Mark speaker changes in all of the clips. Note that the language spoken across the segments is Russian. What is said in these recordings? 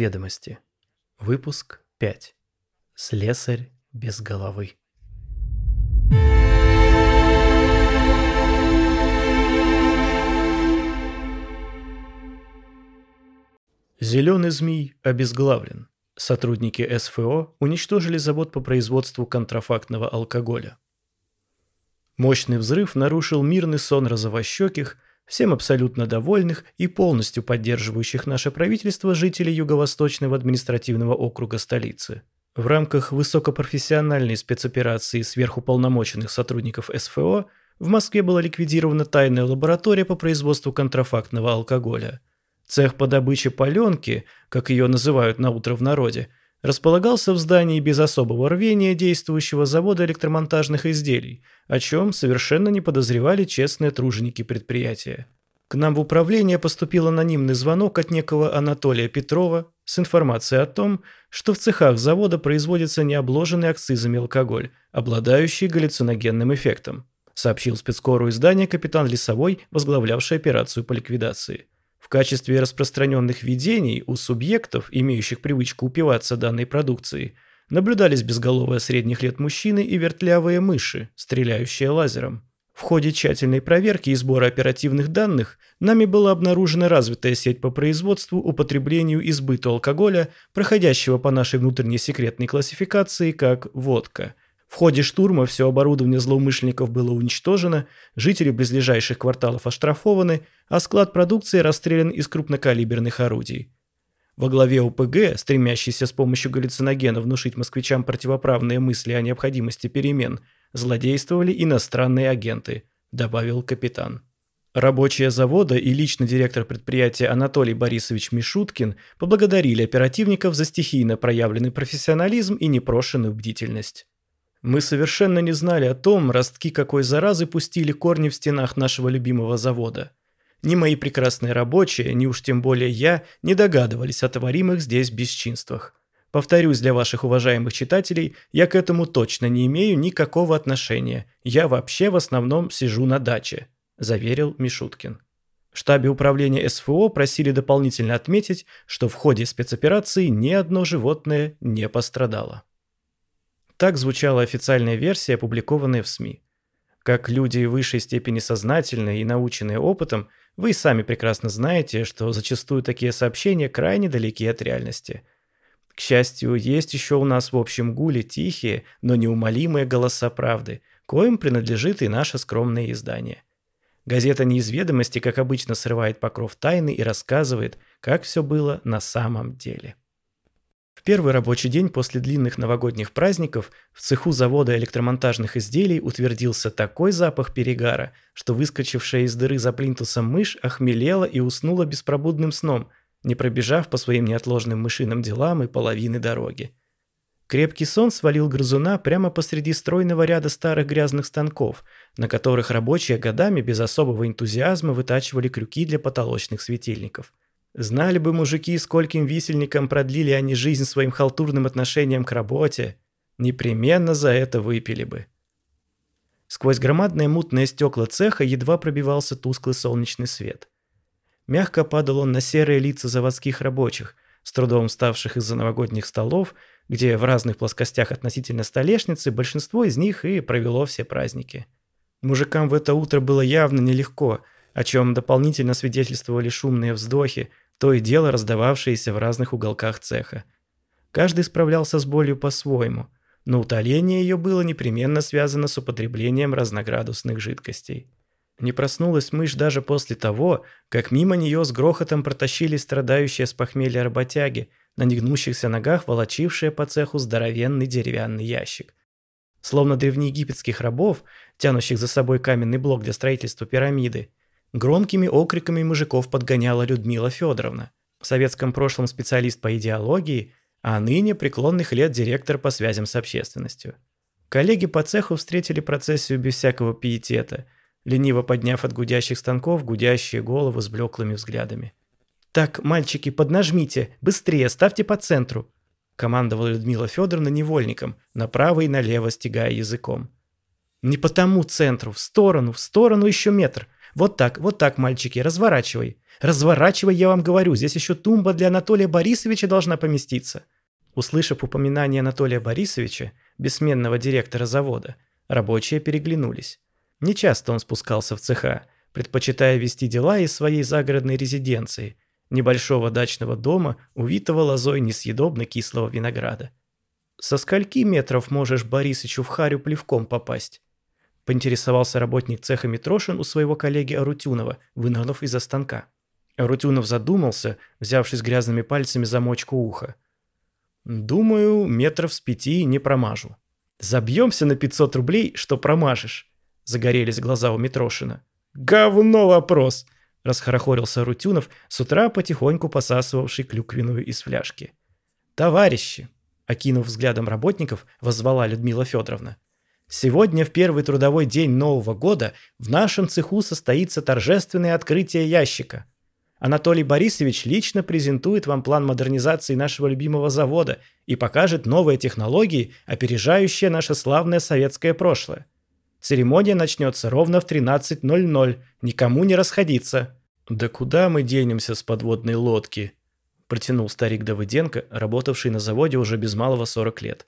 Speaker 1: Неизведомости. Выпуск 5. Слесарь без головы. Зеленый змей обезглавлен. Сотрудники СФО уничтожили завод по производству контрафактного алкоголя. Мощный взрыв нарушил мирный сон розовощеких – всем абсолютно довольных и полностью поддерживающих наше правительство жителей Юго-Восточного административного округа столицы. В рамках высокопрофессиональной спецоперации сверхуполномоченных сотрудников СФО в Москве была ликвидирована тайная лаборатория по производству контрафактного алкоголя. Цех по добыче паленки, как ее называют на утро в народе, располагался в здании без особого рвения действующего завода электромонтажных изделий – о чем совершенно не подозревали честные труженики предприятия. К нам в управление поступил анонимный звонок от некого Анатолия Петрова с информацией о том, что в цехах завода производится необложенный акцизами алкоголь, обладающий галлюциногенным эффектом, сообщил спецкору издания капитан Лесовой, возглавлявший операцию по ликвидации. Качестве распространенных видений у субъектов, имеющих привычку упиваться данной продукцией – наблюдались безголовые средних лет мужчины и вертлявые мыши, стреляющие лазером. В ходе тщательной проверки и сбора оперативных данных нами была обнаружена развитая сеть по производству, употреблению и сбыту алкоголя, проходящего по нашей внутренней секретной классификации как «водка». В ходе штурма все оборудование злоумышленников было уничтожено, жители близлежащих кварталов оштрафованы, а склад продукции расстрелян из крупнокалиберных орудий. Во главе ОПГ, стремящийся с помощью галлюциногена внушить москвичам противоправные мысли о необходимости перемен, злодействовали иностранные агенты, добавил капитан. Рабочие завода и лично директор предприятия Анатолий Борисович Мишуткин поблагодарили оперативников за стихийно проявленный профессионализм и непрошенную бдительность. Мы совершенно не знали о том, ростки какой заразы пустили корни в стенах нашего любимого завода – ни мои прекрасные рабочие, ни уж тем более я не догадывались о творимых здесь бесчинствах. Повторюсь для ваших уважаемых читателей, я к этому точно не имею никакого отношения. Я вообще в основном сижу на даче», – заверил Мишуткин. В штабе управления СФО просили дополнительно отметить, что в ходе спецоперации ни одно животное не пострадало. Так звучала официальная версия, опубликованная в СМИ. Как люди высшей степени сознательные и наученные опытом – вы сами прекрасно знаете, что зачастую такие сообщения крайне далеки от реальности. К счастью, есть еще у нас в общем гуле тихие, но неумолимые голоса правды, коим принадлежит и наше скромное издание. Газета «Неизведомости», как обычно, срывает покров тайны и рассказывает, как все было на самом деле. В первый рабочий день после длинных новогодних праздников в цеху завода электромонтажных изделий утвердился такой запах перегара, что выскочившая из дыры за плинтусом мышь охмелела и уснула беспробудным сном, не пробежав по своим неотложным мышиным делам и половины дороги. Крепкий сон свалил грызуна прямо посреди стройного ряда старых грязных станков, на которых рабочие годами без особого энтузиазма вытачивали крюки для потолочных светильников. Знали бы мужики, скольким висельникам продлили они жизнь своим халтурным отношением к работе, непременно за это выпили бы. Сквозь громадные мутные стекла цеха едва пробивался тусклый солнечный свет. Мягко падал он на серые лица заводских рабочих, с трудом вставших из-за новогодних столов, где в разных плоскостях относительно столешницы большинство из них и провело все праздники. Мужикам в это утро было явно нелегко – о чем дополнительно свидетельствовали шумные вздохи, то и дело раздававшиеся в разных уголках цеха. Каждый справлялся с болью по-своему, но утоление ее было непременно связано с употреблением разноградусных жидкостей. Не проснулась мышь даже после того, как мимо нее с грохотом протащили страдающие с похмелья работяги, на негнущихся ногах волочившие по цеху здоровенный деревянный ящик. Словно древнеегипетских рабов, тянущих за собой каменный блок для строительства пирамиды, Громкими окриками мужиков подгоняла Людмила Федоровна. В советском прошлом специалист по идеологии, а ныне преклонных лет директор по связям с общественностью. Коллеги по цеху встретили процессию без всякого пиетета, лениво подняв от гудящих станков гудящие головы с блеклыми взглядами. «Так, мальчики, поднажмите, быстрее, ставьте по центру», командовала Людмила Федоровна невольником, направо и налево стегая языком. «Не по тому центру, в сторону, в сторону еще метр», Вот так, вот так, мальчики, разворачивай. Разворачивай, я вам говорю, здесь еще тумба для Анатолия Борисовича должна поместиться». Услышав упоминание Анатолия Борисовича, бессменного директора завода, рабочие переглянулись. Нечасто он спускался в цеха, предпочитая вести дела из своей загородной резиденции, небольшого дачного дома, увитого лозой несъедобно кислого винограда. «Со скольки метров можешь Борисычу в харю плевком попасть?» Поинтересовался работник цеха Митрошин у своего коллеги Арутюнова, вынырнув из-за станка. Арутюнов задумался, взявшись грязными пальцами за мочку уха. «Думаю, метров с пяти не промажу». «Забьемся на 500 рублей, что промажешь», — загорелись глаза у Митрошина. «Говно вопрос!» — расхорохорился Рутюнов, с утра потихоньку посасывавший клюквенную из фляжки. «Товарищи!» — окинув взглядом работников, воззвала Людмила Федоровна. «Сегодня, в первый трудовой день Нового года, в нашем цеху состоится торжественное открытие ящика. Анатолий Борисович лично презентует вам план модернизации нашего любимого завода и покажет новые технологии, опережающие наше славное советское прошлое. Церемония начнется ровно в 13.00. Никому не расходиться». «Да куда мы денемся с подводной лодки?» Протянул старик Давыденко, работавший на заводе уже без малого 40 лет.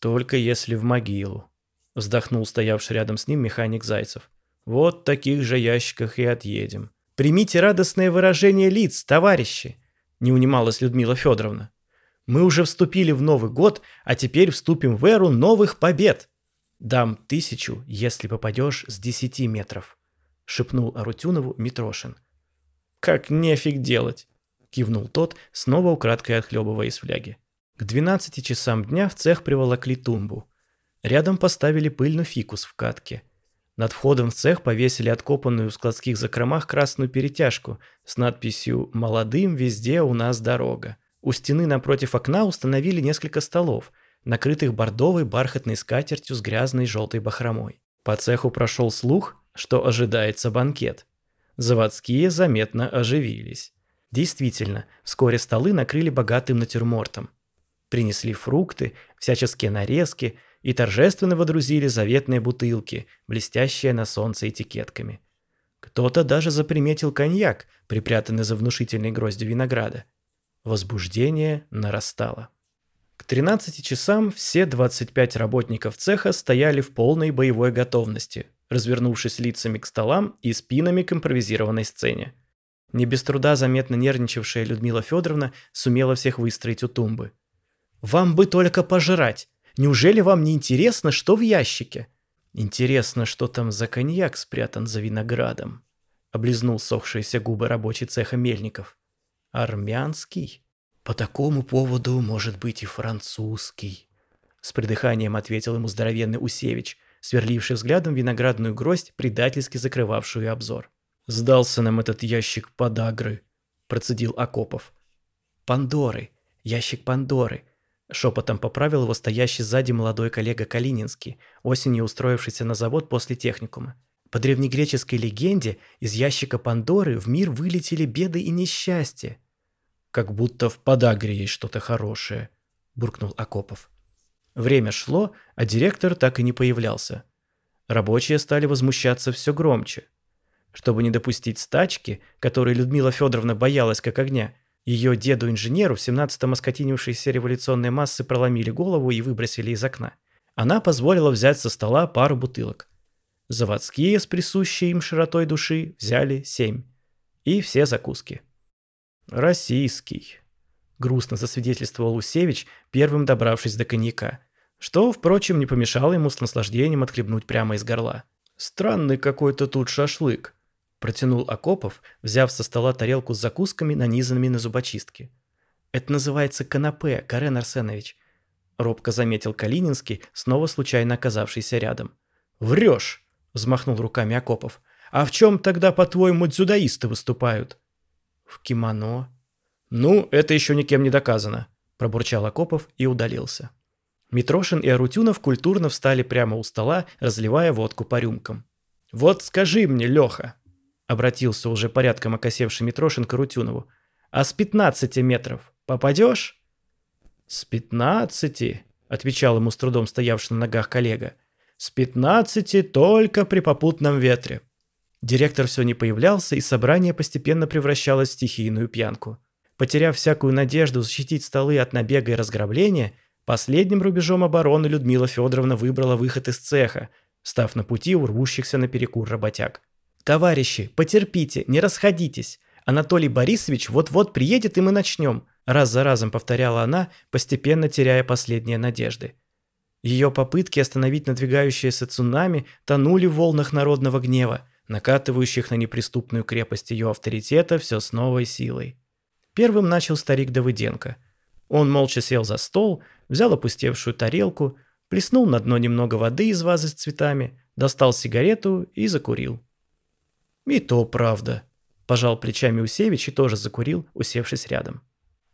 Speaker 1: «Только если в могилу», — вздохнул стоявший рядом с ним механик Зайцев. «Вот таких же ящиках и отъедем». «Примите радостное выражение лиц, товарищи!» — не унималась Людмила Федоровна. «Мы уже вступили в Новый год, а теперь вступим в эру новых побед!» «Дам тысячу, если попадешь с десяти метров», — шепнул Арутюнову Митрошин. «Как нефиг делать», — кивнул тот, снова украдкой отхлебывая из фляги. К двенадцати часам дня в цех приволокли тумбу. Рядом поставили пыльный фикус в катке. Над входом в цех повесили откопанную в складских закромах красную перетяжку с надписью «Молодым везде у нас дорога». У стены напротив окна установили несколько столов — накрытых бордовой бархатной скатертью с грязной желтой бахромой. По цеху прошел слух, что ожидается банкет. Заводские заметно оживились. Действительно, вскоре столы накрыли богатым натюрмортом. Принесли фрукты, всяческие нарезки и торжественно водрузили заветные бутылки, блестящие на солнце этикетками. Кто-то даже заприметил коньяк, припрятанный за внушительной гроздью винограда. Возбуждение нарастало. К 13 часам все 25 работников цеха стояли в полной боевой готовности, развернувшись лицами к столам и спинами к импровизированной сцене. Не без труда заметно нервничавшая Людмила Федоровна сумела всех выстроить у тумбы. «Вам бы только пожрать! Неужели вам не интересно, что в ящике?» «Интересно, что там за коньяк спрятан за виноградом?» Облизнул сохшиеся губы рабочий цеха Мельников. «Армянский?» «По такому поводу, может быть, и французский», — с придыханием ответил ему здоровенный Усевич, сверливший взглядом виноградную гроздь, предательски закрывавшую обзор. «Сдался нам этот ящик подагры», — процедил Акопов. «Пандоры, ящик Пандоры», — шепотом поправил его стоящий сзади молодой коллега Калининский, осенью устроившийся на завод после техникума. По древнегреческой легенде из ящика Пандоры в мир вылетели беды и несчастья. Как будто в подагре есть что-то хорошее, буркнул Акопов. Время шло, а директор так и не появлялся. Рабочие стали возмущаться все громче. Чтобы не допустить стачки, которой Людмила Федоровна боялась как огня, ее деду-инженеру в 17-м оскотинившиеся революционные массы проломили голову и выбросили из окна. Она позволила взять со стола пару бутылок. Заводские с присущей им широтой души взяли семь. И все закуски. «Российский», — грустно засвидетельствовал Усевич, первым добравшись до коньяка, что, впрочем, не помешало ему с наслаждением отхлебнуть прямо из горла. «Странный какой-то тут шашлык», — протянул Акопов, взяв со стола тарелку с закусками, нанизанными на зубочистки. «Это называется канапе, Карен Арсенович», — робко заметил Калининский, снова случайно оказавшийся рядом. «Врешь!» — взмахнул руками Акопов. «А в чем тогда, по-твоему, дзюдоисты выступают?» В кимоно? Ну, это еще никем не доказано, пробурчал Акопов и удалился. Митрошин и Арутюнов культурно встали прямо у стола, разливая водку по рюмкам. «Вот скажи мне, Леха», — обратился уже порядком окосевший Митрошин к Арутюнову, «а с пятнадцати метров попадешь?» «С пятнадцати», — отвечал ему с трудом стоявший на ногах коллега, «с пятнадцати только при попутном ветре. Директор все не появлялся, и собрание постепенно превращалось в стихийную пьянку. Потеряв всякую надежду защитить столы от набега и разграбления, последним рубежом обороны Людмила Федоровна выбрала выход из цеха, став на пути у рвущихся наперекур работяг. «Товарищи, потерпите, не расходитесь. Анатолий Борисович вот-вот приедет, и мы начнем», раз за разом повторяла она, постепенно теряя последние надежды. Ее попытки остановить надвигающееся цунами тонули в волнах народного гнева, накатывающих на неприступную крепость ее авторитета все с новой силой. Первым начал старик Давыденко. Он молча сел за стол, взял опустевшую тарелку, плеснул на дно немного воды из вазы с цветами, достал сигарету и закурил. «И то правда», – пожал плечами Усевич и тоже закурил, усевшись рядом.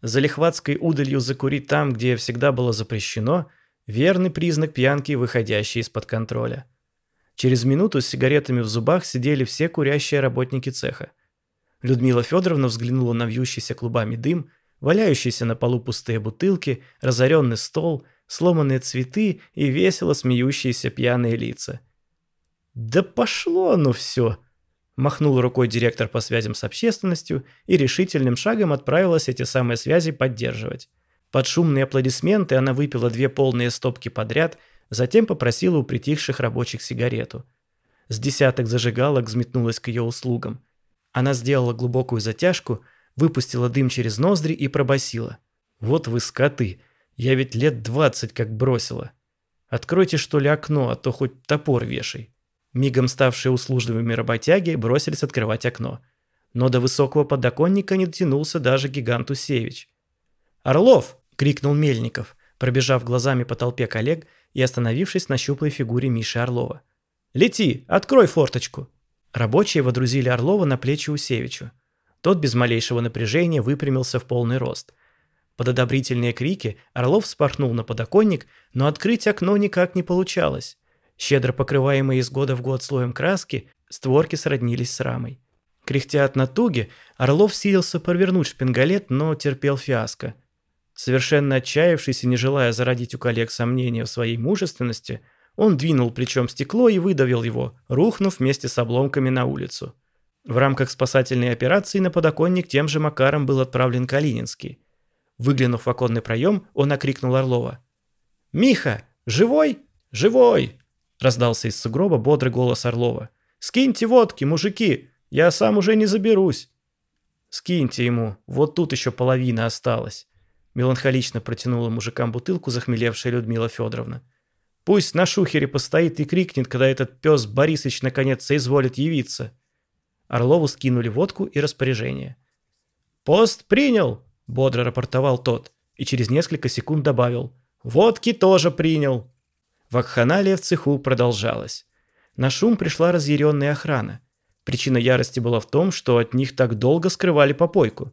Speaker 1: За лихватской удалью закурить там, где всегда было запрещено – верный признак пьянки, выходящей из-под контроля. Через минуту с сигаретами в зубах сидели все курящие работники цеха. Людмила Федоровна взглянула на вьющийся клубами дым, валяющиеся на полу пустые бутылки, разоренный стол, сломанные цветы и весело смеющиеся пьяные лица. «Да пошло оно все!» Махнул рукой директор по связям с общественностью и решительным шагом отправилась эти самые связи поддерживать. Под шумные аплодисменты она выпила две полные стопки подряд, затем попросила у притихших рабочих сигарету. С десяток зажигалок взметнулась к ее услугам. Она сделала глубокую затяжку, выпустила дым через ноздри и пробасила. «Вот вы скоты! Я ведь лет двадцать как бросила! Откройте что ли окно, а то хоть топор вешай!» Мигом ставшие услужливыми работяги бросились открывать окно. Но до высокого подоконника не дотянулся даже гигант Усевич. «Орлов!» – крикнул Мельников, пробежав глазами по толпе коллег и остановившись на щуплой фигуре Миши Орлова. «Лети! Открой форточку!» Рабочие водрузили Орлова на плечи Усевичу. Тот без малейшего напряжения выпрямился в полный рост. Под одобрительные крики Орлов спорхнул на подоконник, но открыть окно никак не получалось. Щедро покрываемые из года в год слоем краски, створки сроднились с рамой. Кряхтя от натуги, Орлов силился провернуть шпингалет, но терпел фиаско. Совершенно отчаявшись и не желая зародить у коллег сомнения в своей мужественности, он двинул плечом стекло и выдавил его, рухнув вместе с обломками на улицу. В рамках спасательной операции на подоконник тем же Макаром был отправлен Калининский. Выглянув в оконный проем, он окрикнул Орлова. «Миха, живой? Живой!» Раздался из сугроба бодрый голос Орлова. «Скиньте водки, мужики! Я сам уже не заберусь!» «Скиньте ему, вот тут еще половина осталась!» Меланхолично протянула мужикам бутылку захмелевшая Людмила Федоровна. «Пусть на шухере постоит и крикнет, когда этот пес Борисыч наконец соизволит явиться». Орлову скинули водку и распоряжение. «Пост принял!» – бодро рапортовал тот и через несколько секунд добавил. «Водки тоже принял!» Вакханалия в цеху продолжалась. На шум пришла разъяренная охрана. Причина ярости была в том, что от них так долго скрывали попойку.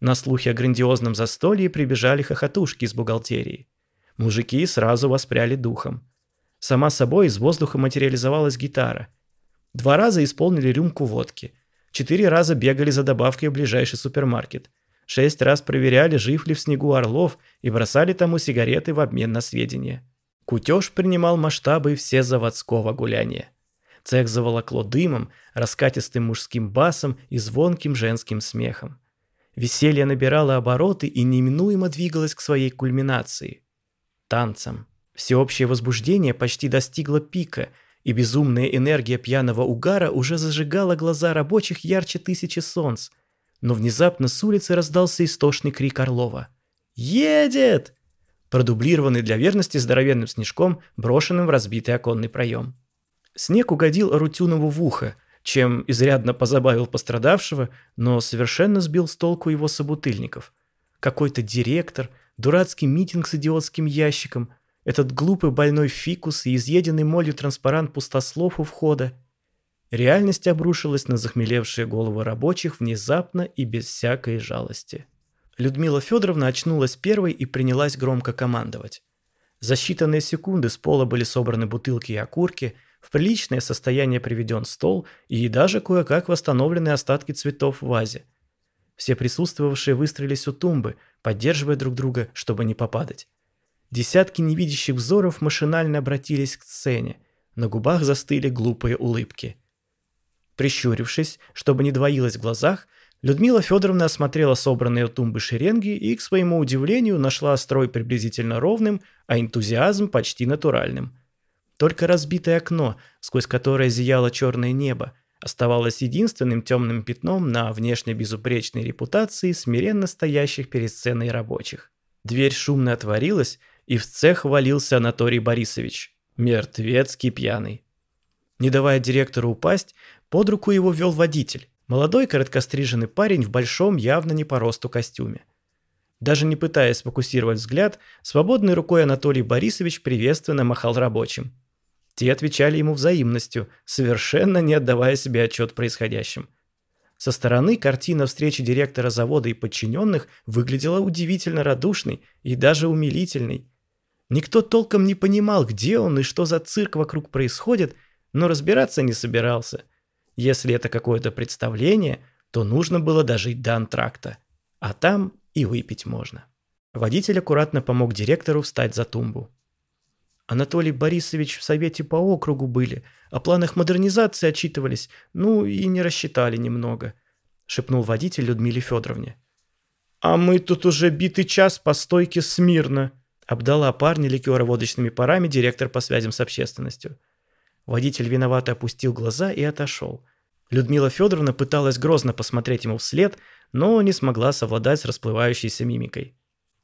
Speaker 1: На слухи о грандиозном застолье прибежали хохотушки из бухгалтерии. Мужики сразу воспряли духом. Сама собой из воздуха материализовалась гитара. Два раза исполнили рюмку водки. Четыре раза бегали за добавкой в ближайший супермаркет. Шесть раз проверяли, жив ли в снегу Орлов, и бросали тому сигареты в обмен на сведения. Кутеж принимал масштабы все заводского гуляния. Цех заволокло дымом, раскатистым мужским басом и звонким женским смехом. Веселье набирало обороты и неминуемо двигалось к своей кульминации – танцам. Всеобщее возбуждение почти достигло пика, и безумная энергия пьяного угара уже зажигала глаза рабочих ярче тысячи солнц. Но внезапно с улицы раздался истошный крик Орлова. «Едет!» Продублированный для верности здоровенным снежком, брошенным в разбитый оконный проем. Снег угодил Арутюнову в ухо – чем изрядно позабавил пострадавшего, но совершенно сбил с толку его собутыльников. Какой-то директор, дурацкий митинг с идиотским ящиком, этот глупый больной фикус и изъеденный молью транспарант пустослов у входа. Реальность обрушилась на захмелевшие головы рабочих внезапно и без всякой жалости. Людмила Федоровна очнулась первой и принялась громко командовать. За считанные секунды с пола были собраны бутылки и окурки – в приличное состояние приведен стол и даже кое-как восстановлены остатки цветов в вазе. Все присутствовавшие выстроились у тумбы, поддерживая друг друга, чтобы не попадать. Десятки невидящих взоров машинально обратились к сцене. На губах застыли глупые улыбки. Прищурившись, чтобы не двоилось в глазах, Людмила Федоровна осмотрела собранные у тумбы шеренги и, к своему удивлению, нашла строй приблизительно ровным, а энтузиазм почти натуральным. Только разбитое окно, сквозь которое зияло черное небо, оставалось единственным темным пятном на внешне безупречной репутации смиренно стоящих перед сценой рабочих. Дверь шумно отворилась, и в цех валился Анатолий Борисович, мертвецкий пьяный. Не давая директору упасть, под руку его вел водитель, Молодой короткостриженный парень в большом, явно не по росту костюме. Даже не пытаясь сфокусировать взгляд, свободной рукой Анатолий Борисович приветственно махал рабочим. Те отвечали ему взаимностью, совершенно не отдавая себе отчет в происходящем. Со стороны картина встречи директора завода и подчиненных выглядела удивительно радушной и даже умилительной. Никто толком не понимал, где он и что за цирк вокруг происходит, но разбираться не собирался. Если это какое-то представление, то нужно было дожить до антракта. А там и выпить можно. Водитель аккуратно помог директору встать за тумбу. Анатолий Борисович в совете по округу были, о планах модернизации отчитывались, ну и не рассчитали немного, шепнул водитель Людмиле Федоровне. А мы тут уже битый час по стойке смирно, обдала парня ликероводочными парами директор по связям с общественностью. Водитель виновато опустил глаза и отошел. Людмила Федоровна пыталась грозно посмотреть ему вслед, но не смогла совладать с расплывающейся мимикой.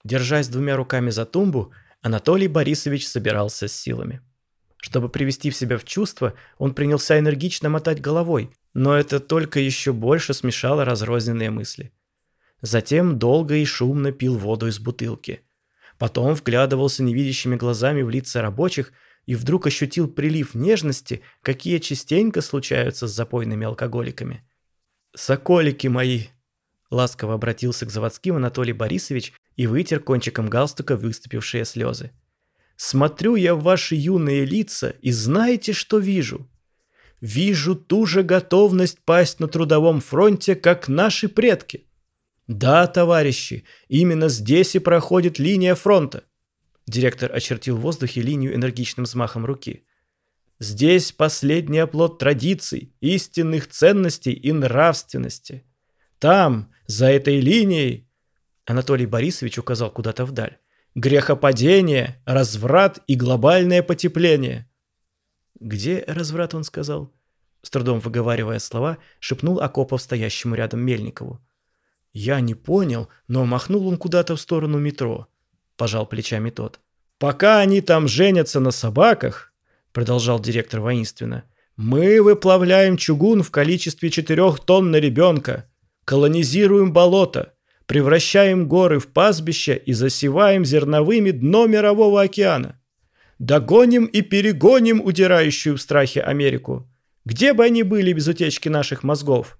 Speaker 1: Держась двумя руками за тумбу, Анатолий Борисович собирался с силами. Чтобы привести в себя в чувство, он принялся энергично мотать головой, но это только еще больше смешало разрозненные мысли. Затем долго и шумно пил воду из бутылки. Потом вглядывался невидящими глазами в лица рабочих – и вдруг ощутил прилив нежности, какие частенько случаются с запойными алкоголиками. «Соколики мои!» Ласково обратился к заводским Анатолий Борисович и вытер кончиком галстука выступившие слезы. «Смотрю я в ваши юные лица и знаете, что вижу? Вижу ту же готовность пасть на трудовом фронте, как наши предки. Да, товарищи, именно здесь и проходит линия фронта. Директор очертил в воздухе линию энергичным взмахом руки. «Здесь последний оплот традиций, истинных ценностей и нравственности. Там, за этой линией...» Анатолий Борисович указал куда-то вдаль. «Грехопадение, разврат и глобальное потепление». «Где разврат?» — он сказал. С трудом выговаривая слова, шепнул Акопов стоящему рядом Мельникову. «Я не понял, но махнул он куда-то в сторону метро». – пожал плечами тот. «Пока они там женятся на собаках», – продолжал директор воинственно, – «мы выплавляем чугун в количестве четырех тонн на ребенка, колонизируем болото, превращаем горы в пастбища и засеваем зерновыми дно мирового океана. Догоним и перегоним удирающую в страхе Америку. Где бы они были без утечки наших мозгов?»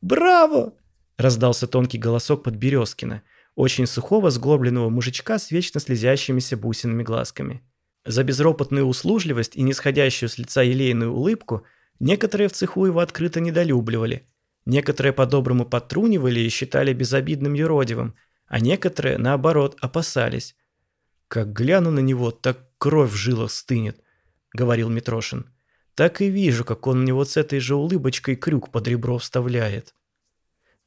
Speaker 1: «Браво!» – раздался тонкий голосок под Березкина, очень сухого сглобленного мужичка с вечно слезящимися бусинами глазками. За безропотную услужливость и нисходящую с лица елейную улыбку некоторые в цеху его открыто недолюбливали, некоторые по-доброму подтрунивали и считали безобидным юродивым, а некоторые, наоборот, опасались. «Как гляну на него, так кровь в жилах стынет», — говорил Митрошин. «Так и вижу, как он мне вот с этой же улыбочкой крюк под ребро вставляет».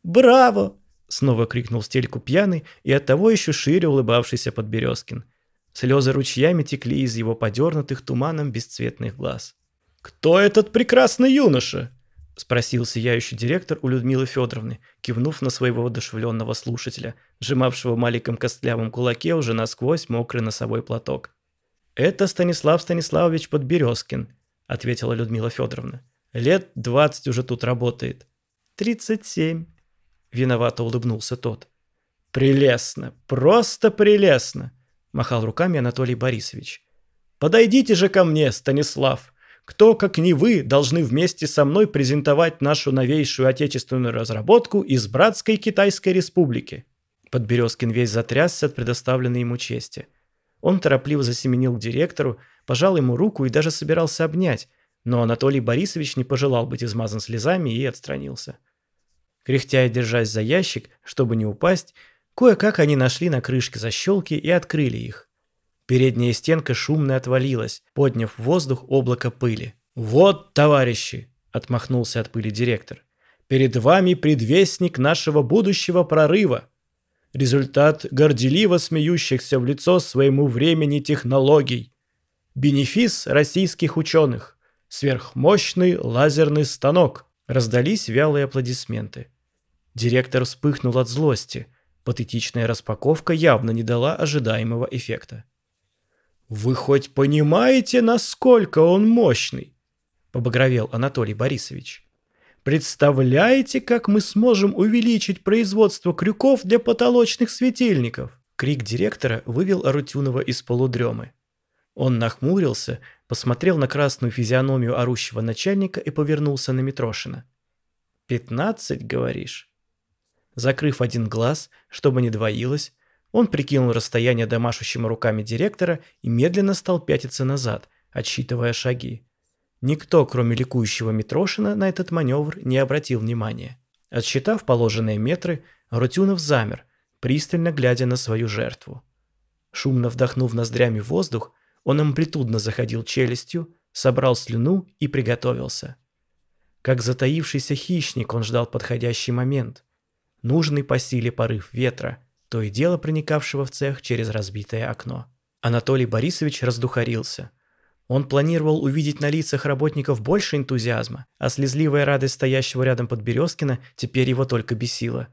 Speaker 1: «Браво!» Снова крикнул стельку пьяный и оттого еще шире улыбавшийся Подберезкин. Слезы ручьями текли из его подернутых туманом бесцветных глаз. «Кто этот прекрасный юноша?» — спросил сияющий директор у Людмилы Федоровны, кивнув на своего воодушевленного слушателя, сжимавшего маленьком костлявом кулаке уже насквозь мокрый носовой платок. «Это Станислав Станиславович Подберезкин», — ответила Людмила Федоровна. «Лет двадцать уже тут работает». «Тридцать семь», Виновато улыбнулся тот. «Прелестно, просто прелестно!» – махал руками Анатолий Борисович. «Подойдите же ко мне, Станислав! Кто, как не вы, должны вместе со мной презентовать нашу новейшую отечественную разработку из братской Китайской республики?» Подберезкин весь затрясся от предоставленной ему чести. Он торопливо засеменил к директору, пожал ему руку и даже собирался обнять, но Анатолий Борисович не пожелал быть измазан слезами и отстранился. Кряхтя и держась за ящик, чтобы не упасть, кое-как они нашли на крышке защелки и открыли их. Передняя стенка шумно отвалилась, подняв в воздух облако пыли. «Вот, товарищи!» – отмахнулся от пыли директор. «Перед вами предвестник нашего будущего прорыва. Результат горделиво смеющихся в лицо своему времени технологий. Бенефис российских ученых. Сверхмощный лазерный станок». Раздались вялые аплодисменты. Директор вспыхнул от злости. Патетичная распаковка явно не дала ожидаемого эффекта. «Вы хоть понимаете, насколько он мощный?» побагровел Анатолий Борисович. «Представляете, как мы сможем увеличить производство крюков для потолочных светильников?» Крик директора вывел Арутюнова из полудремы. Он нахмурился, посмотрел на красную физиономию орущего начальника и повернулся на Митрошина. «Пятнадцать, говоришь?» Закрыв один глаз, чтобы не двоилось, он прикинул расстояние до машущими руками директора и медленно стал пятиться назад, отсчитывая шаги. Никто, кроме ликующего Митрошина, на этот маневр не обратил внимания. Отсчитав положенные метры, Рутюнов замер, пристально глядя на свою жертву. Шумно вдохнув ноздрями воздух, он амплитудно заходил челюстью, собрал слюну и приготовился. Как затаившийся хищник он ждал подходящий момент. Нужный по силе порыв ветра, то и дело проникавшего в цех через разбитое окно. Анатолий Борисович раздухарился. Он планировал увидеть на лицах работников больше энтузиазма, а слезливая радость стоящего рядом Подберезкина теперь его только бесила.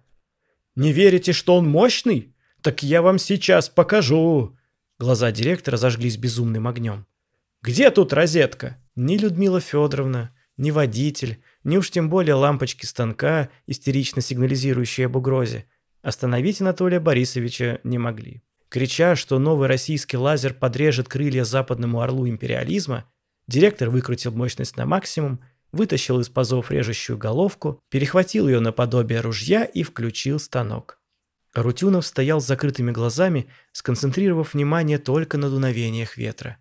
Speaker 1: «Не верите, что он мощный? Так я вам сейчас покажу!» Глаза директора зажглись безумным огнем. «Где тут розетка?» Ни Людмила Федоровна, ни водитель, ни уж тем более лампочки станка, истерично сигнализирующие об угрозе, остановить Анатолия Борисовича не могли. Крича, что новый российский лазер подрежет крылья западному орлу империализма, директор выкрутил мощность на максимум, вытащил из пазов режущую головку, перехватил ее наподобие ружья и включил станок. Рутюнов стоял с закрытыми глазами, сконцентрировав внимание только на дуновениях ветра.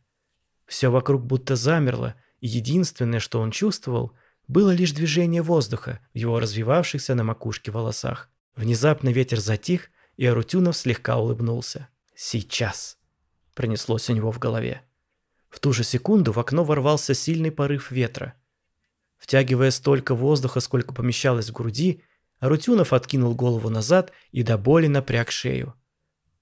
Speaker 1: Все вокруг будто замерло, единственное, что он чувствовал, было лишь движение воздуха в его развивавшихся на макушке волосах. Внезапно ветер затих, и Арутюнов слегка улыбнулся. «Сейчас!» – пронеслось у него в голове. В ту же секунду в окно ворвался сильный порыв ветра. Втягивая столько воздуха, сколько помещалось в груди, Арутюнов откинул голову назад и до боли напряг шею.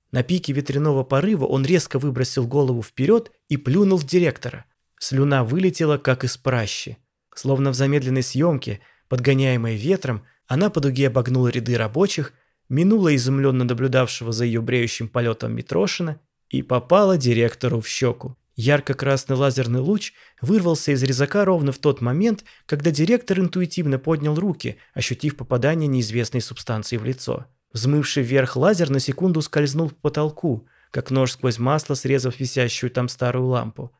Speaker 1: На пике ветряного порыва он резко выбросил голову вперед и плюнул в директора. Слюна вылетела, как из пращи. Словно в замедленной съемке, подгоняемой ветром, она по дуге обогнула ряды рабочих минула изумленно наблюдавшего за ее бреющим полетом Митрошина и попала директору в щеку. Ярко-красный лазерный луч вырвался из резака ровно в тот момент, когда директор интуитивно поднял руки, ощутив попадание неизвестной субстанции в лицо. Взмывший вверх лазер на секунду скользнул по потолку, как нож сквозь масло, срезав висящую там старую лампу.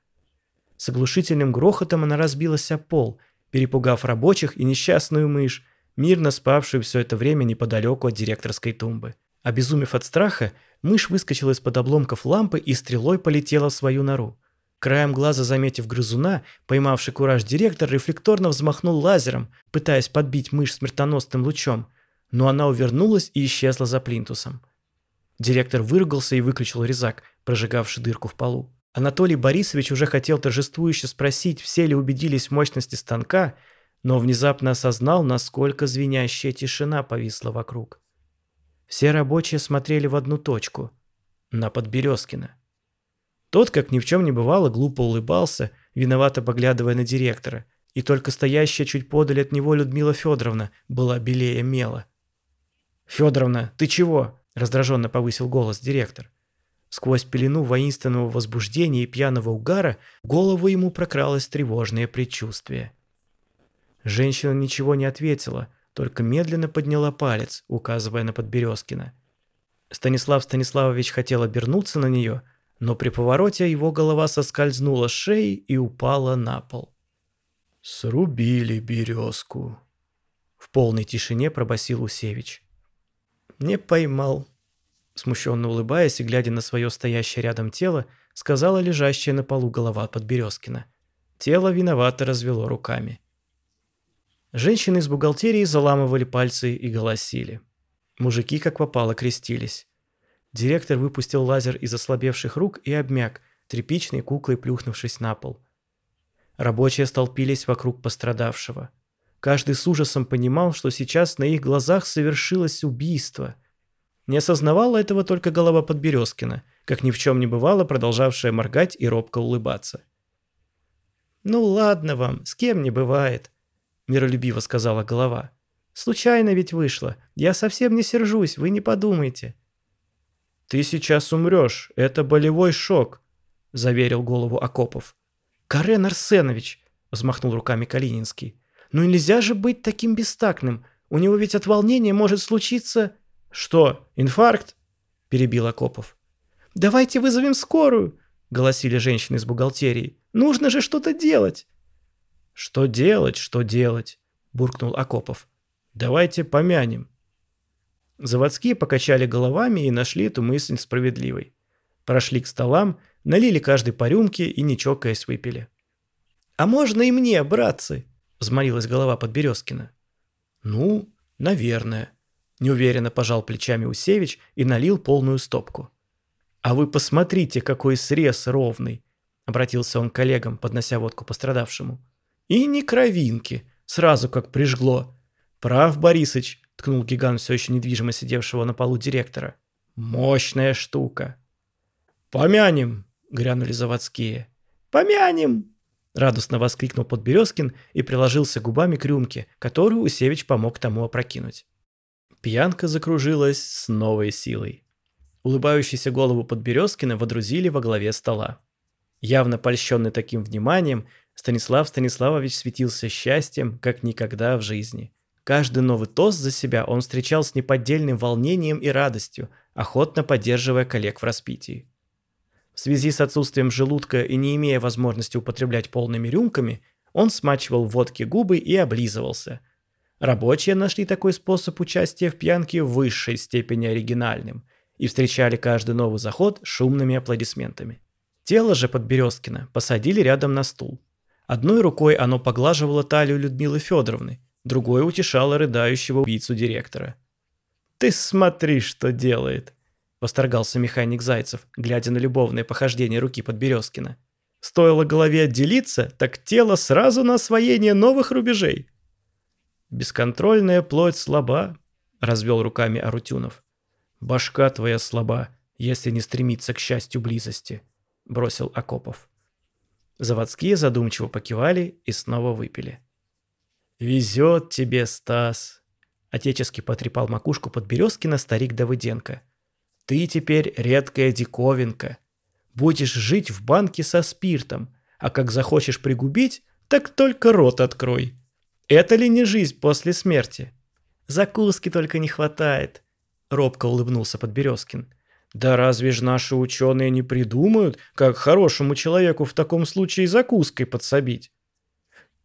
Speaker 1: С оглушительным грохотом она разбилась о пол, перепугав рабочих и несчастную мышь, мирно спавшую все это время неподалеку от директорской тумбы. Обезумев от страха, мышь выскочила из-под обломков лампы и стрелой полетела в свою нору. Краем глаза заметив грызуна, поймавший кураж директор рефлекторно взмахнул лазером, пытаясь подбить мышь смертоносным лучом, но она увернулась и исчезла за плинтусом. Директор выругался и выключил резак, прожигавший дырку в полу. Анатолий Борисович уже хотел торжествующе спросить, все ли убедились в мощности станка, но внезапно осознал, насколько звенящая тишина повисла вокруг. Все рабочие смотрели в одну точку – на Подберезкина. Тот, как ни в чем не бывало, глупо улыбался, виновато поглядывая на директора, и только стоящая чуть подаль от него Людмила Федоровна была белее мела. «Федоровна, ты чего?» – раздраженно повысил голос директор. Сквозь пелену воинственного возбуждения и пьяного угара в голову ему прокралось тревожное предчувствие – Женщина ничего не ответила, только медленно подняла палец, указывая на Подберезкина. Станислав Станиславович хотел обернуться на нее, но при повороте его голова соскользнула с шеи и упала на пол. «Срубили березку», — в полной тишине пробасил Усевич. «Не поймал», — смущенно улыбаясь и глядя на свое стоящее рядом тело, сказала лежащая на полу голова Подберезкина. Тело виновато развело руками. Женщины из бухгалтерии заламывали пальцы и голосили. Мужики как попало крестились. Директор выпустил лазер из ослабевших рук и обмяк, тряпичной куклой плюхнувшись на пол. Рабочие столпились вокруг пострадавшего. Каждый с ужасом понимал, что сейчас на их глазах совершилось убийство. Не осознавала этого только голова Подберезкина, как ни в чем не бывало, продолжавшая моргать и робко улыбаться. «Ну ладно вам, с кем не бывает», — миролюбиво сказала голова. «Случайно ведь вышло. Я совсем не сержусь, вы не подумайте».
Speaker 2: «Ты сейчас умрешь, это болевой шок», — заверил голову Акопов.
Speaker 1: «Карен Арсенович», — взмахнул руками Калининский, — «ну нельзя же быть таким бестактным. У него ведь от волнения может случиться...»
Speaker 2: «Что, инфаркт?» — перебил Акопов.
Speaker 1: «Давайте вызовем скорую», — голосили женщины из бухгалтерии. «Нужно же что-то делать».
Speaker 2: «Что делать, что делать?» — буркнул Акопов. «Давайте помянем».
Speaker 1: Заводские покачали головами и нашли эту мысль справедливой. Прошли к столам, налили каждый по рюмке и, не чокаясь, выпили. «А можно и мне, братцы?» — взмолилась голова Подберезкина.
Speaker 2: «Ну, наверное», — неуверенно пожал плечами Усевич и налил полную стопку.
Speaker 1: «А вы посмотрите, какой срез ровный!» — обратился он к коллегам, поднося водку пострадавшему. «И не кровинки, сразу как прижгло. Прав, Борисыч, ткнул гигант все еще недвижимо сидевшего на полу директора. «Мощная штука!»
Speaker 2: «Помянем!» — грянули заводские.
Speaker 1: «Помянем!»
Speaker 2: — радостно воскликнул Подберезкин и приложился губами к рюмке, которую Усевич помог тому опрокинуть. Пьянка закружилась с новой силой. Улыбающийся голову Подберезкина водрузили во главе стола. Явно польщенный таким вниманием, Станислав Станиславович светился счастьем, как никогда в жизни. Каждый новый тост за себя он встречал с неподдельным волнением и радостью, охотно поддерживая коллег в распитии. В связи с отсутствием желудка и не имея возможности употреблять полными рюмками, он смачивал в водке губы и облизывался. Рабочие нашли такой способ участия в пьянке в высшей степени оригинальным и встречали каждый новый заход шумными аплодисментами. Тело же Подберезкина посадили рядом на стул. Одной рукой оно поглаживало талию Людмилы Федоровны, другой утешало рыдающего убийцу директора.
Speaker 1: «Ты смотри, что делает!» — восторгался механик Зайцев, глядя на любовное похождение руки Подберезкина. «Стоило голове отделиться, так тело сразу на освоение новых рубежей!»
Speaker 2: «Бесконтрольная плоть слаба», — развел руками Арутюнов. «Башка твоя слаба, если не стремиться к счастью близости», — бросил Акопов. Заводские задумчиво покивали и снова выпили.
Speaker 1: «Везет тебе, Стас!» Отечески потрепал макушку Подберезкина старик Давыденко. «Ты теперь редкая диковинка. Будешь жить в банке со спиртом, а как захочешь пригубить, так только рот открой. Это ли не жизнь после смерти? Закуски только не хватает!» Робко улыбнулся Подберезкин.
Speaker 2: «Да разве ж наши ученые не придумают, как хорошему человеку в таком случае закуской подсобить?»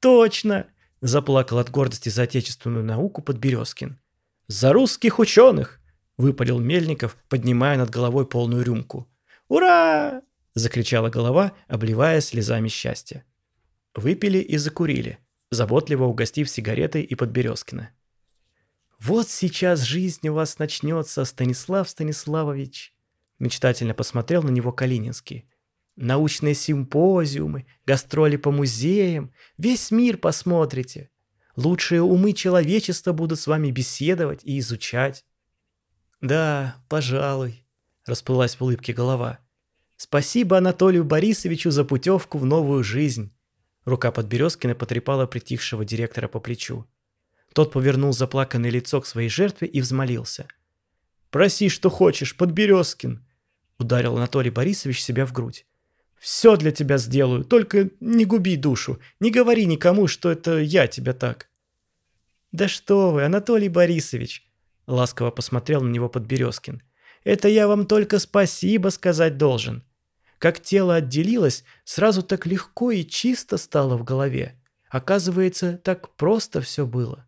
Speaker 1: «Точно!» Заплакал от гордости за отечественную науку Подберезкин. «За русских ученых!» – выпалил Мельников, поднимая над головой полную рюмку. «Ура!» – закричала голова, обливая слезами счастья. Выпили и закурили, заботливо угостив сигаретой и Подберезкина. «Вот сейчас жизнь у вас начнется, Станислав Станиславович!» Мечтательно посмотрел на него Калининский. Научные симпозиумы, гастроли по музеям, весь мир посмотрите. Лучшие умы человечества будут с вами беседовать и изучать. Да, пожалуй, расплылась в улыбке голова. Спасибо Анатолию Борисовичу за путевку в новую жизнь. Рука Подберезкина потрепала притихшего директора по плечу. Тот повернул заплаканное лицо к своей жертве и взмолился. «Проси, что хочешь, Подберезкин!» Ударил Анатолий Борисович себя в грудь. Все для тебя сделаю, только не губи душу, не говори никому, что это я тебя так». «Да что вы, Анатолий Борисович!» — ласково посмотрел на него Подберезкин. «Это я вам только спасибо сказать должен. Как тело отделилось, сразу так легко и чисто стало в голове. Оказывается, так просто все было.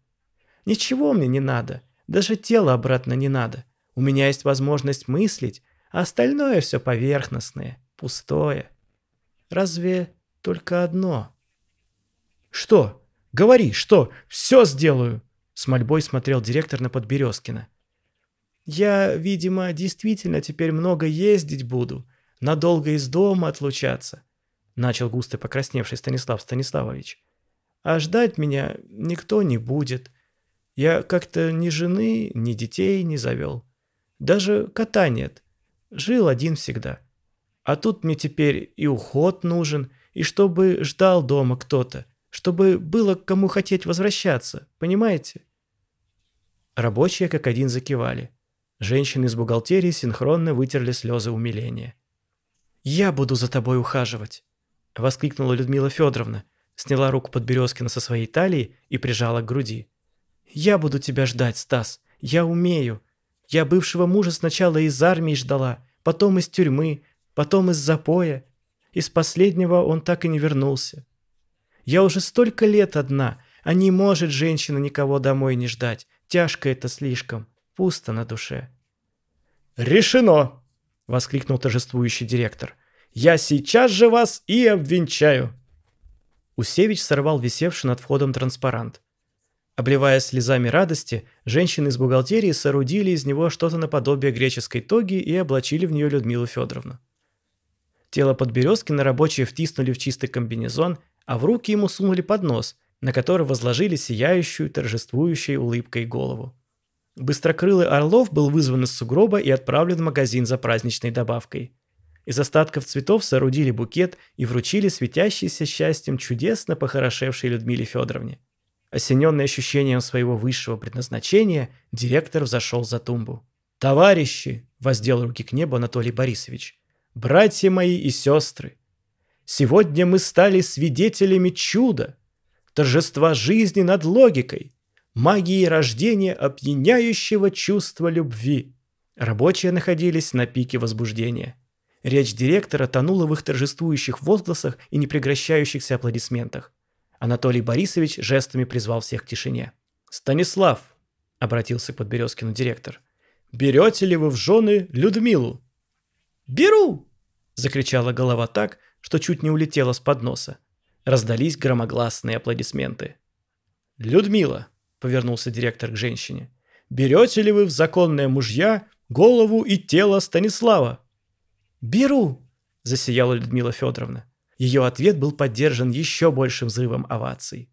Speaker 1: Ничего мне не надо, даже тело обратно не надо. У меня есть возможность мыслить, а остальное все поверхностное, пустое». Разве только одно? Что? Говори, что? Все сделаю! С мольбой смотрел директор на Подберезкина. Я, видимо, действительно теперь много ездить буду, надолго из дома отлучаться, начал густо покрасневший Станислав Станиславович.
Speaker 2: а ждать меня никто не будет. Я как-то ни жены, ни детей не завел. Даже кота нет. Жил один всегда. А тут мне теперь и уход нужен, и чтобы ждал дома кто-то, чтобы было кому хотеть возвращаться, понимаете? Рабочие как один закивали. Женщины из бухгалтерии синхронно вытерли слезы умиления. «Я буду за тобой ухаживать!» — воскликнула Людмила Федоровна, сняла руку под Березкина со своей талии и прижала к груди. «Я буду тебя ждать, Стас. Я умею. Я бывшего мужа сначала из армии ждала, потом из тюрьмы, потом из запоя. Из последнего он так и не вернулся. Я уже столько лет одна, а не может женщина никого домой не ждать. Тяжко это слишком. Пусто на душе».
Speaker 1: «Решено!» — воскликнул торжествующий директор. «Я сейчас же вас и обвенчаю!»
Speaker 2: Усевич сорвал висевший над входом транспарант. Обливаясь слезами радости, женщины из бухгалтерии соорудили из него что-то наподобие греческой тоги и облачили в нее Людмилу Федоровну. Тело Подберезкина рабочие втиснули в чистый комбинезон, а в руки ему сунули поднос, на который возложили сияющую, торжествующей улыбкой голову. Быстрокрылый Орлов был вызван из сугроба и отправлен в магазин за праздничной добавкой. Из остатков цветов соорудили букет и вручили светящийся счастьем чудесно похорошевшей Людмиле Федоровне. Осененный ощущением своего высшего предназначения, директор взошел за тумбу. «Товарищи!» – воздел руки к небу Анатолий Борисович. «Братья мои и сестры! Сегодня мы стали свидетелями чуда, торжества жизни над логикой, магии рождения опьяняющего чувства любви». Рабочие находились на пике возбуждения. Речь директора тонула в их торжествующих возгласах и непрекращающихся аплодисментах. Анатолий Борисович жестами призвал всех к тишине. «Станислав», — обратился к Подберезкину директор, — «берете ли вы в жены Людмилу?»
Speaker 3: «Беру!»
Speaker 2: — закричала голова так, что чуть не улетела с подноса. Раздались громогласные аплодисменты.
Speaker 1: «Людмила», — повернулся директор к женщине, — «берете ли вы в законные мужья голову и тело Станислава?»
Speaker 3: «Беру!»
Speaker 2: — засияла Людмила Федоровна. Ее ответ был поддержан еще большим взрывом оваций.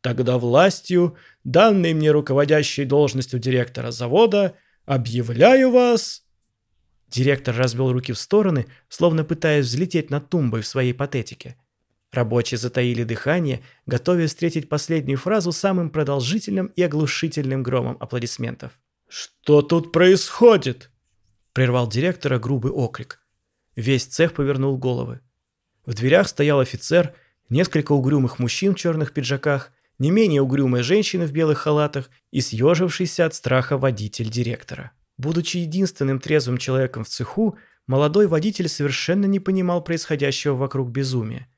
Speaker 1: «Тогда властью, данной мне руководящей должностью директора завода, объявляю вас...»
Speaker 2: Директор развел руки в стороны, словно пытаясь взлететь над тумбой в своей патетике. Рабочие затаили дыхание, готовясь встретить последнюю фразу самым продолжительным и оглушительным громом аплодисментов.
Speaker 1: «Что тут происходит?»
Speaker 2: – прервал директора грубый окрик. Весь цех повернул головы. В дверях стоял офицер, несколько угрюмых мужчин в черных пиджаках, не менее угрюмая женщина в белых халатах и съежившийся от страха водитель директора. Будучи единственным трезвым человеком в цеху, молодой водитель совершенно не понимал происходящего вокруг безумия.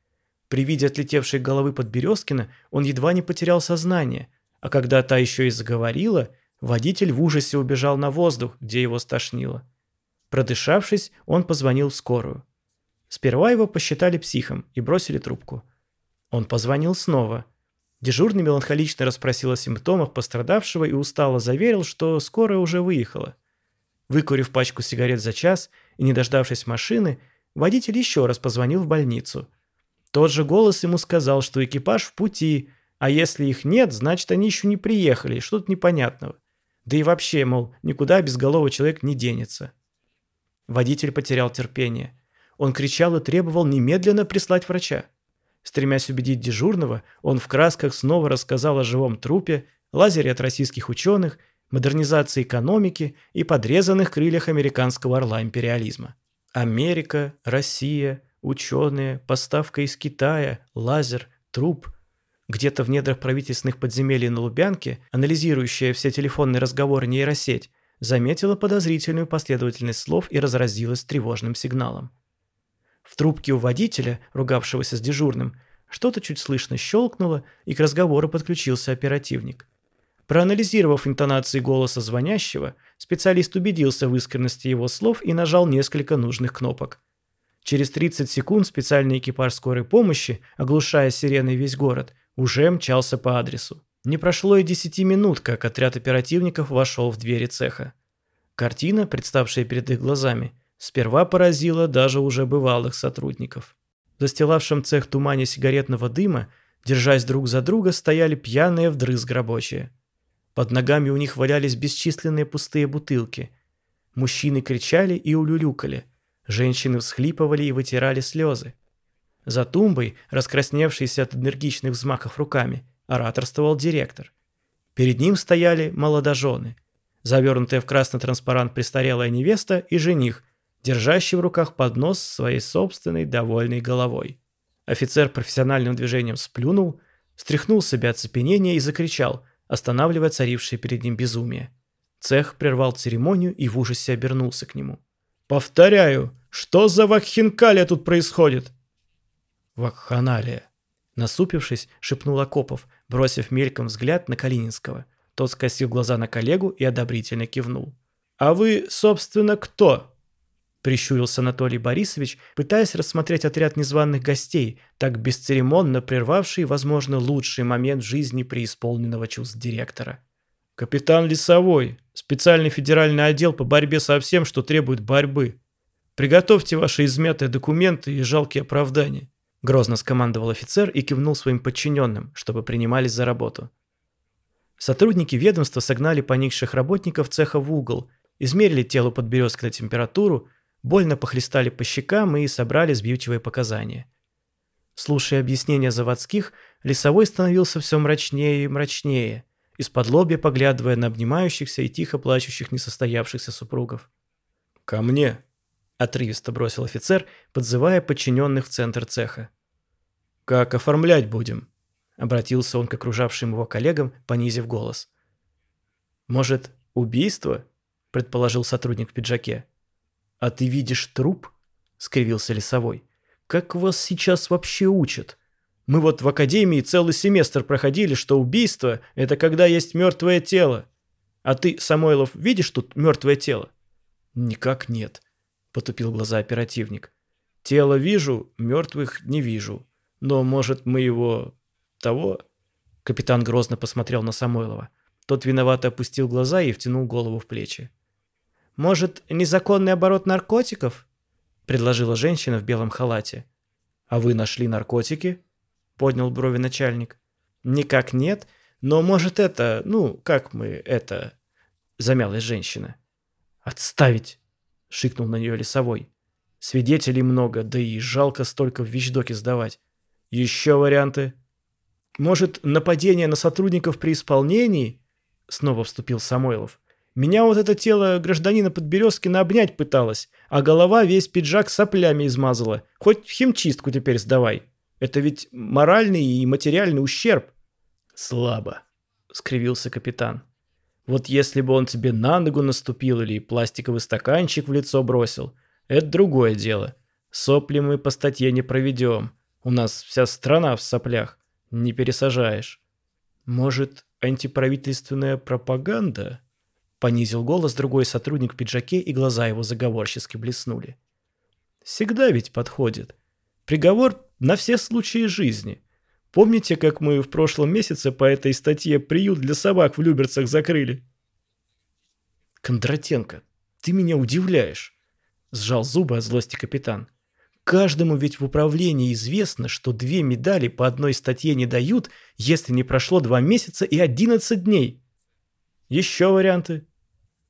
Speaker 2: При виде отлетевшей головы Подберезкина он едва не потерял сознание, а когда та еще и заговорила, водитель в ужасе убежал на воздух, где его стошнило. Продышавшись, он позвонил в скорую. Сперва его посчитали психом и бросили трубку. Он позвонил снова. Дежурный меланхолично расспросил о симптомах пострадавшего и устало заверил, что скорая уже выехала. Выкурив пачку сигарет за час и не дождавшись машины, водитель еще раз позвонил в больницу. Тот же голос ему сказал, что экипаж в пути, а если их нет, значит они еще не приехали, что-то непонятного. Да и вообще, мол, никуда безголовый человек не денется. Водитель потерял терпение. Он кричал и требовал немедленно прислать врача. Стремясь убедить дежурного, он в красках снова рассказал о живом трупе, лазере от российских ученых, модернизации экономики и подрезанных крыльях американского орла империализма. Америка, Россия, ученые, поставка из Китая, лазер, труп. Где-то в недрах правительственных подземелий на Лубянке, анализирующая все телефонные разговоры нейросеть, заметила подозрительную последовательность слов и разразилась тревожным сигналом. В трубке у водителя, ругавшегося с дежурным, что-то чуть слышно щелкнуло, и к разговору подключился оперативник. Проанализировав интонации голоса звонящего, специалист убедился в искренности его слов и нажал несколько нужных кнопок. Через 30 секунд специальный экипаж скорой помощи, оглушая сиреной весь город, уже мчался по адресу. Не прошло и 10 минут, как отряд оперативников вошел в двери цеха. Картина, представшая перед их глазами – сперва поразило даже уже бывалых сотрудников. В застилавшем цех тумане сигаретного дыма Держась друг за друга, стояли пьяные вдрызг рабочие. Под ногами у них валялись бесчисленные пустые бутылки. Мужчины кричали и улюлюкали. Женщины всхлипывали и вытирали слезы. За тумбой, раскрасневшийся от энергичных взмахов руками, ораторствовал директор. Перед ним стояли молодожены. Завернутая в красный транспарант престарелая невеста и жених, держащий в руках поднос своей собственной довольной головой. Офицер профессиональным движением сплюнул, стряхнул с себя оцепенение и закричал, останавливая царившее перед ним безумие. Цех прервал церемонию и в ужасе обернулся к нему. «Повторяю, что за вакхинкалия тут происходит?»
Speaker 1: «Вакханалия», — насупившись, шепнул Акопов, бросив мельком взгляд на Калининского. Тот скосил глаза на коллегу и одобрительно кивнул.
Speaker 2: «А вы, собственно, кто?» Прищурился Анатолий Борисович, пытаясь рассмотреть отряд незваных гостей, так бесцеремонно прервавший, возможно, лучший момент жизни преисполненного чувств директора. «Капитан Лесовой, специальный федеральный отдел по борьбе со всем, что требует борьбы. Приготовьте ваши измятые документы и жалкие оправдания». Грозно скомандовал офицер и кивнул своим подчиненным, чтобы принимались за работу. Сотрудники ведомства согнали поникших работников цеха в угол, измерили телу подберезкой температуру, больно похлестали по щекам и собрали сбивчивые показания. Слушая объяснения заводских, лесовой становился все мрачнее и мрачнее, из-под лобья поглядывая на обнимающихся и тихо плачущих несостоявшихся супругов. «Ко мне!»
Speaker 1: – отрывисто бросил офицер, подзывая подчиненных в центр цеха.
Speaker 2: «Как оформлять будем?»
Speaker 1: – обратился он к окружавшим его коллегам, понизив голос. «Может, убийство?» – предположил сотрудник в пиджаке.
Speaker 2: «А ты видишь труп?» – скривился лесовой. «Как вас сейчас вообще учат? Мы вот в академии целый семестр проходили, что убийство – это когда есть мертвое тело. А ты, Самойлов, видишь тут мертвое тело?»
Speaker 1: «Никак нет», – потупил глаза оперативник.
Speaker 2: «Тело вижу, мертвых не вижу. Но, может, мы его... того?»
Speaker 1: Капитан грозно посмотрел на Самойлова. Тот виновато опустил глаза и втянул голову в плечи.
Speaker 3: «Может, незаконный оборот наркотиков?» – предложила женщина в белом халате.
Speaker 1: «А вы нашли наркотики?» – поднял брови начальник.
Speaker 2: «Никак нет, но может это, ну, как мы это...» – замялась женщина.
Speaker 1: «Отставить!» – шикнул на нее лесовой. «Свидетелей много, да и жалко столько в вещдоке сдавать.
Speaker 2: Еще варианты?» «Может, нападение на сотрудников при исполнении?» – снова вступил Самойлов. Меня вот это тело гражданина Подберезкина обнять пыталось, а голова весь пиджак соплями измазала. Хоть химчистку теперь сдавай. Это ведь моральный и материальный ущерб.
Speaker 1: Слабо, скривился капитан. Вот если бы он тебе на ногу наступил или пластиковый стаканчик в лицо бросил, это другое дело. Сопли мы по статье не проведем. У нас вся страна в соплях. Не пересажаешь.
Speaker 2: Может, антиправительственная пропаганда? Понизил голос другой сотрудник в пиджаке, и глаза его заговорчески блеснули. Всегда ведь подходит. Приговор на все случаи жизни. Помните, как мы в прошлом месяце по этой статье приют для собак в Люберцах закрыли? Кондратенко, ты меня удивляешь. Сжал зубы от злости капитан. Каждому ведь в управлении известно, что две медали по одной статье не дают, если не прошло два месяца и одиннадцать дней. Еще варианты?»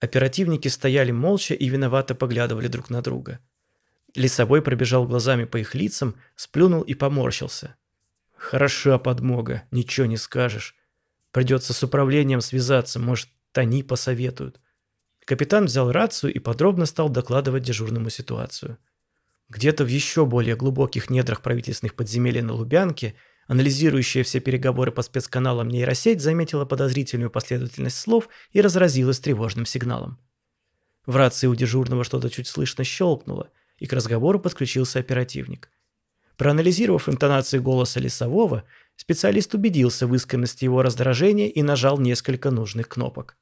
Speaker 1: Оперативники стояли молча и виновато поглядывали друг на друга. Лесовой пробежал глазами по их лицам, сплюнул и поморщился.
Speaker 2: «Хороша подмога, ничего не скажешь. Придется с управлением связаться, может, они посоветуют».
Speaker 1: Капитан взял рацию и подробно стал докладывать дежурному ситуацию. Где-то в еще более глубоких недрах правительственных подземелий на Лубянке – Анализирующая все переговоры по спецканалам нейросеть заметила подозрительную последовательность слов и разразилась тревожным сигналом. В рации у дежурного что-то чуть слышно щелкнуло, и к разговору подключился оперативник. Проанализировав интонации голоса Лесового, специалист убедился в искренности его раздражения и нажал несколько нужных кнопок.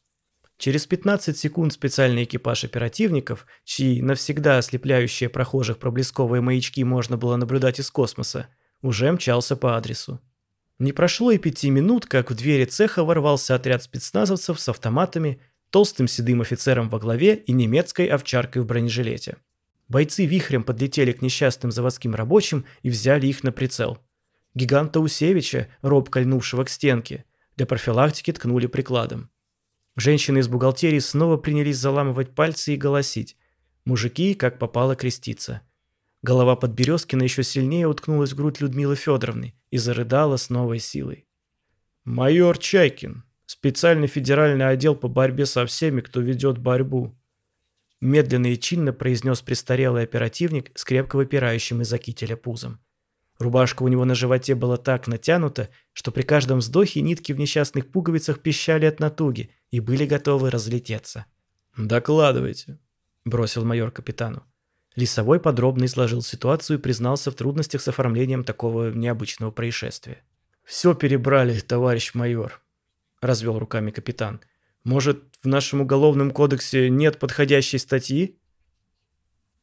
Speaker 1: Через 15 секунд специальный экипаж оперативников, чьи навсегда ослепляющие прохожих проблесковые маячки можно было наблюдать из космоса, уже мчался по адресу. Не прошло и пяти минут, как в двери цеха ворвался отряд спецназовцев с автоматами, толстым седым офицером во главе и немецкой овчаркой в бронежилете. Бойцы вихрем подлетели к несчастным заводским рабочим и взяли их на прицел.
Speaker 2: Гиганта Усевича, роб кольнувшего к стенке. Для профилактики ткнули прикладом. Женщины из бухгалтерии снова принялись заламывать пальцы и голосить. Мужики, как попало, креститься. Голова Подберезкина еще сильнее уткнулась в грудь Людмилы Федоровны и зарыдала с новой силой.
Speaker 1: «Майор Чайкин, специальный федеральный отдел по борьбе со всеми, кто ведет борьбу»,
Speaker 2: медленно и чинно произнес престарелый оперативник с крепко выпирающим из-за кителя пузом. Рубашка у него на животе была так натянута, что при каждом вздохе нитки в несчастных пуговицах пищали от натуги и были готовы разлететься.
Speaker 1: «Докладывайте», —
Speaker 2: бросил майор капитану. Лисовой подробно изложил ситуацию и признался в трудностях с оформлением такого необычного происшествия.
Speaker 1: «Все перебрали, товарищ майор», — развел руками капитан. «Может, в нашем уголовном кодексе нет подходящей статьи?»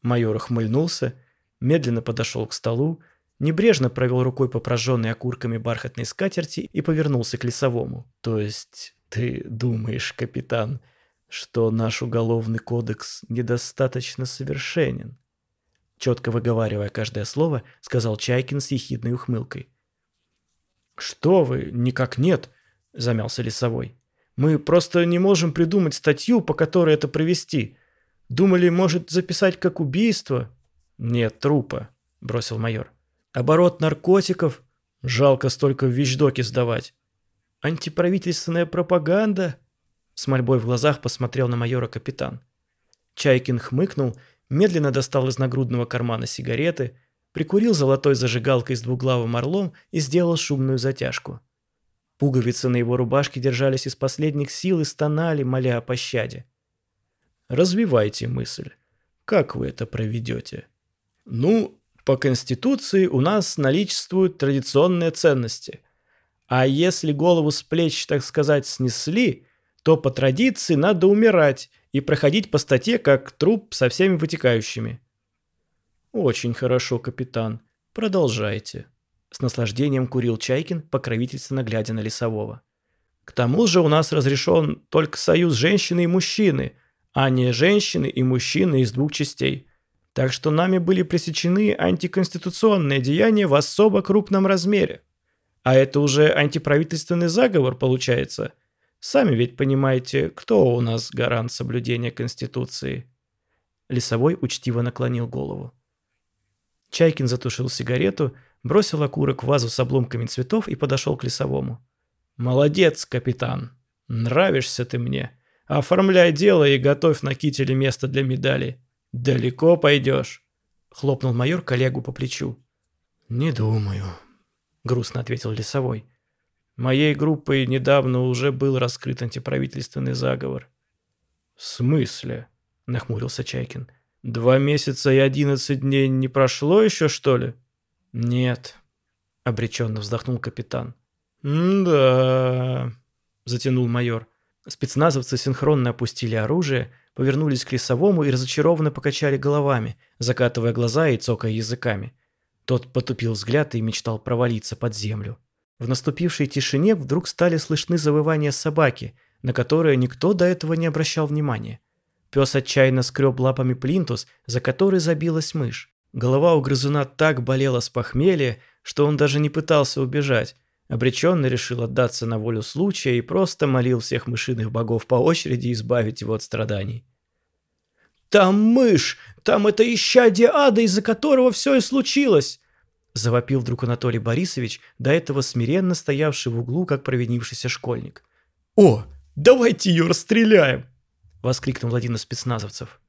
Speaker 2: Майор охмыльнулся, медленно подошел к столу, небрежно провел рукой по прожженной окурками бархатной скатерти и повернулся к лесовому.
Speaker 1: «То есть ты думаешь, капитан, что наш уголовный кодекс недостаточно совершенен?»
Speaker 2: Четко выговаривая каждое слово, сказал Чайкин с ехидной ухмылкой.
Speaker 1: «Что вы, никак нет», — замялся Лесовой. «Мы просто не можем придумать статью, по которой это провести. Думали, может, записать как убийство?»
Speaker 2: «Нет трупа», — бросил майор.
Speaker 1: Оборот наркотиков. Жалко столько в вещдоки сдавать.
Speaker 2: Антиправительственная пропаганда. С мольбой в глазах посмотрел на майора капитан. Чайкин хмыкнул, медленно достал из нагрудного кармана сигареты, прикурил золотой зажигалкой с двуглавым орлом и сделал шумную затяжку. Пуговицы на его рубашке держались из последних сил и стонали, моля о пощаде.
Speaker 1: «Развивайте мысль. Как вы это проведете?» «Ну, по Конституции у нас наличествуют традиционные ценности. А если голову с плеч, так сказать, снесли, то по традиции надо умирать и проходить по статье как труп со всеми вытекающими.
Speaker 2: Очень хорошо, капитан. Продолжайте. С наслаждением курил Чайкин, покровительственно глядя на Лесового.
Speaker 1: К тому же у нас разрешен только союз женщины и мужчины, а не женщины и мужчины из двух частей. Так что нами были пресечены антиконституционные деяния в особо крупном размере. А это уже антиправительственный заговор получается. Сами ведь понимаете, кто у нас гарант соблюдения Конституции.
Speaker 2: Лесовой учтиво наклонил голову. Чайкин затушил сигарету, бросил окурок в вазу с обломками цветов и подошел к лесовому.
Speaker 1: «Молодец, капитан. Нравишься ты мне. Оформляй дело и готовь на кителе место для медали. «Далеко пойдешь?» — хлопнул майор коллегу по плечу.
Speaker 2: «Не думаю», — грустно ответил Лесовой.
Speaker 1: «Моей группой недавно уже был раскрыт антиправительственный заговор».
Speaker 2: «В смысле?» — нахмурился Чайкин.
Speaker 1: «Два месяца и одиннадцать дней не прошло еще, что ли?»
Speaker 2: «Нет», — обреченно вздохнул капитан.
Speaker 1: «Да», — затянул майор.
Speaker 2: Спецназовцы синхронно опустили оружие, повернулись к лесовому и разочарованно покачали головами, закатывая глаза и цокая языками. Тот потупил взгляд и мечтал провалиться под землю. В наступившей тишине вдруг стали слышны завывания собаки, на которое никто до этого не обращал внимания. Пес отчаянно скреб лапами плинтус, за который забилась мышь. Голова у грызуна так болела с похмелья, что он даже не пытался убежать, Обреченно решил отдаться на волю случая и просто молил всех мышиных богов по очереди избавить его от страданий.
Speaker 1: «Там мышь! Там это исчадие ада, из-за которого все и случилось!»
Speaker 2: Завопил вдруг Анатолий Борисович, до этого смиренно стоявший в углу, как провинившийся школьник.
Speaker 1: «О, давайте ее расстреляем!»
Speaker 2: — воскликнул один из спецназовцев.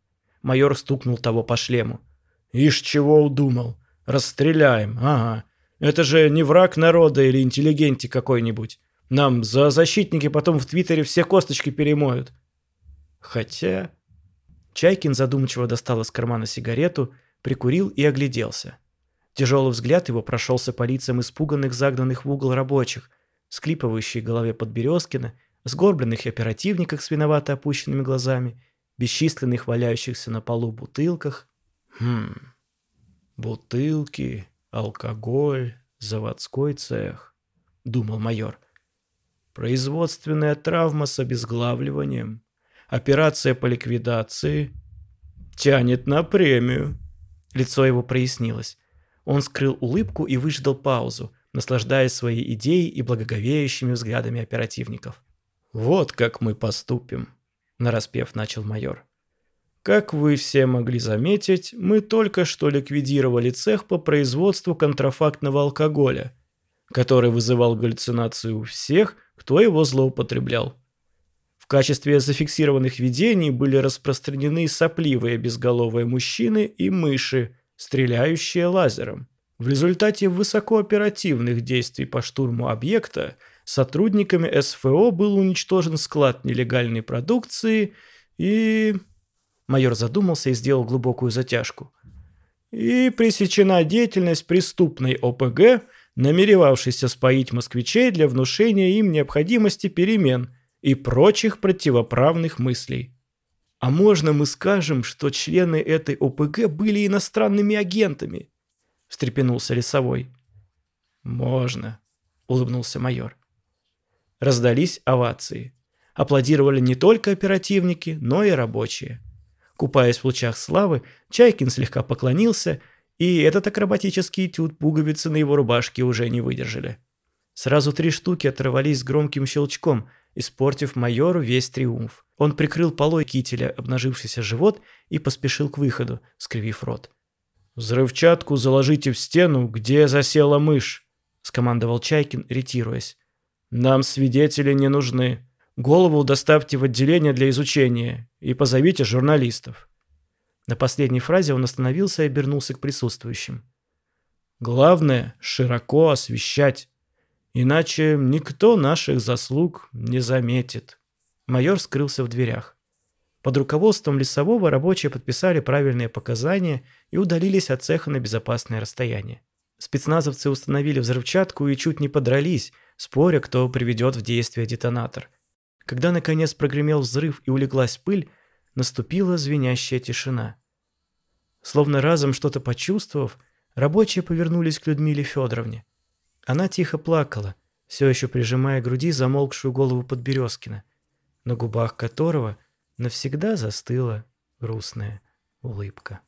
Speaker 2: Майор стукнул того по шлему.
Speaker 1: «Ишь, чего удумал? Расстреляем, ага. Это же не враг народа или интеллигенти какой-нибудь. Нам за защитники потом в Твиттере все косточки перемоют.
Speaker 2: Хотя... Чайкин задумчиво достал из кармана сигарету, прикурил и огляделся. Тяжелый взгляд его прошелся по лицам испуганных, загнанных в угол рабочих, склипывающей голове Подберезкина, сгорбленных оперативниках с виновато опущенными глазами, бесчисленных валяющихся на полу бутылках.
Speaker 1: Хм, бутылки, Алкоголь, заводской цех, думал майор. Производственная травма с обезглавливанием. Операция по ликвидации. Тянет на премию.
Speaker 2: Лицо его прояснилось. Он скрыл улыбку и выждал паузу, наслаждаясь своей идеей и благоговеющими взглядами оперативников.
Speaker 1: «Вот как мы поступим», — нараспев начал майор. «Как вы все могли заметить, мы только что ликвидировали цех по производству контрафактного алкоголя, который вызывал галлюцинации у всех, кто его злоупотреблял. В качестве зафиксированных видений были распространены сопливые безголовые мужчины и мыши, стреляющие лазером. В результате высокооперативных действий по штурму объекта сотрудниками СФО был уничтожен склад нелегальной продукции и... Майор задумался и сделал глубокую затяжку. И пресечена деятельность преступной ОПГ, намеревавшейся споить москвичей для внушения им необходимости перемен и прочих противоправных мыслей. А можно мы скажем, что члены этой ОПГ были иностранными агентами? встрепенулся лесовой. «Можно», — улыбнулся майор. Раздались овации. Аплодировали не только оперативники, но и рабочие. Купаясь в лучах славы, Чайкин слегка поклонился, и этот акробатический этюд пуговицы на его рубашке уже не выдержали. Сразу три штуки оторвались с громким щелчком, испортив майору весь триумф. Он прикрыл полой кителя обнажившийся живот и поспешил к выходу, скривив рот. «Взрывчатку заложите в стену, где засела мышь», — скомандовал Чайкин, ретируясь. «Нам свидетели не нужны. Голову доставьте в отделение для изучения и позовите журналистов». На последней фразе он остановился и обернулся к присутствующим. «Главное — широко освещать, иначе никто наших заслуг не заметит». Майор скрылся в дверях. Под руководством лесового рабочие подписали правильные показания и удалились от цеха на безопасное расстояние. Спецназовцы установили взрывчатку и чуть не подрались, споря, кто приведет в действие детонатор. Когда наконец прогремел взрыв и улеглась пыль, наступила звенящая тишина. Словно разом что-то почувствовав, рабочие повернулись к Людмиле Федоровне. Она тихо плакала, все еще прижимая к груди замолкшую голову Подберезкина, на губах которого навсегда застыла грустная улыбка.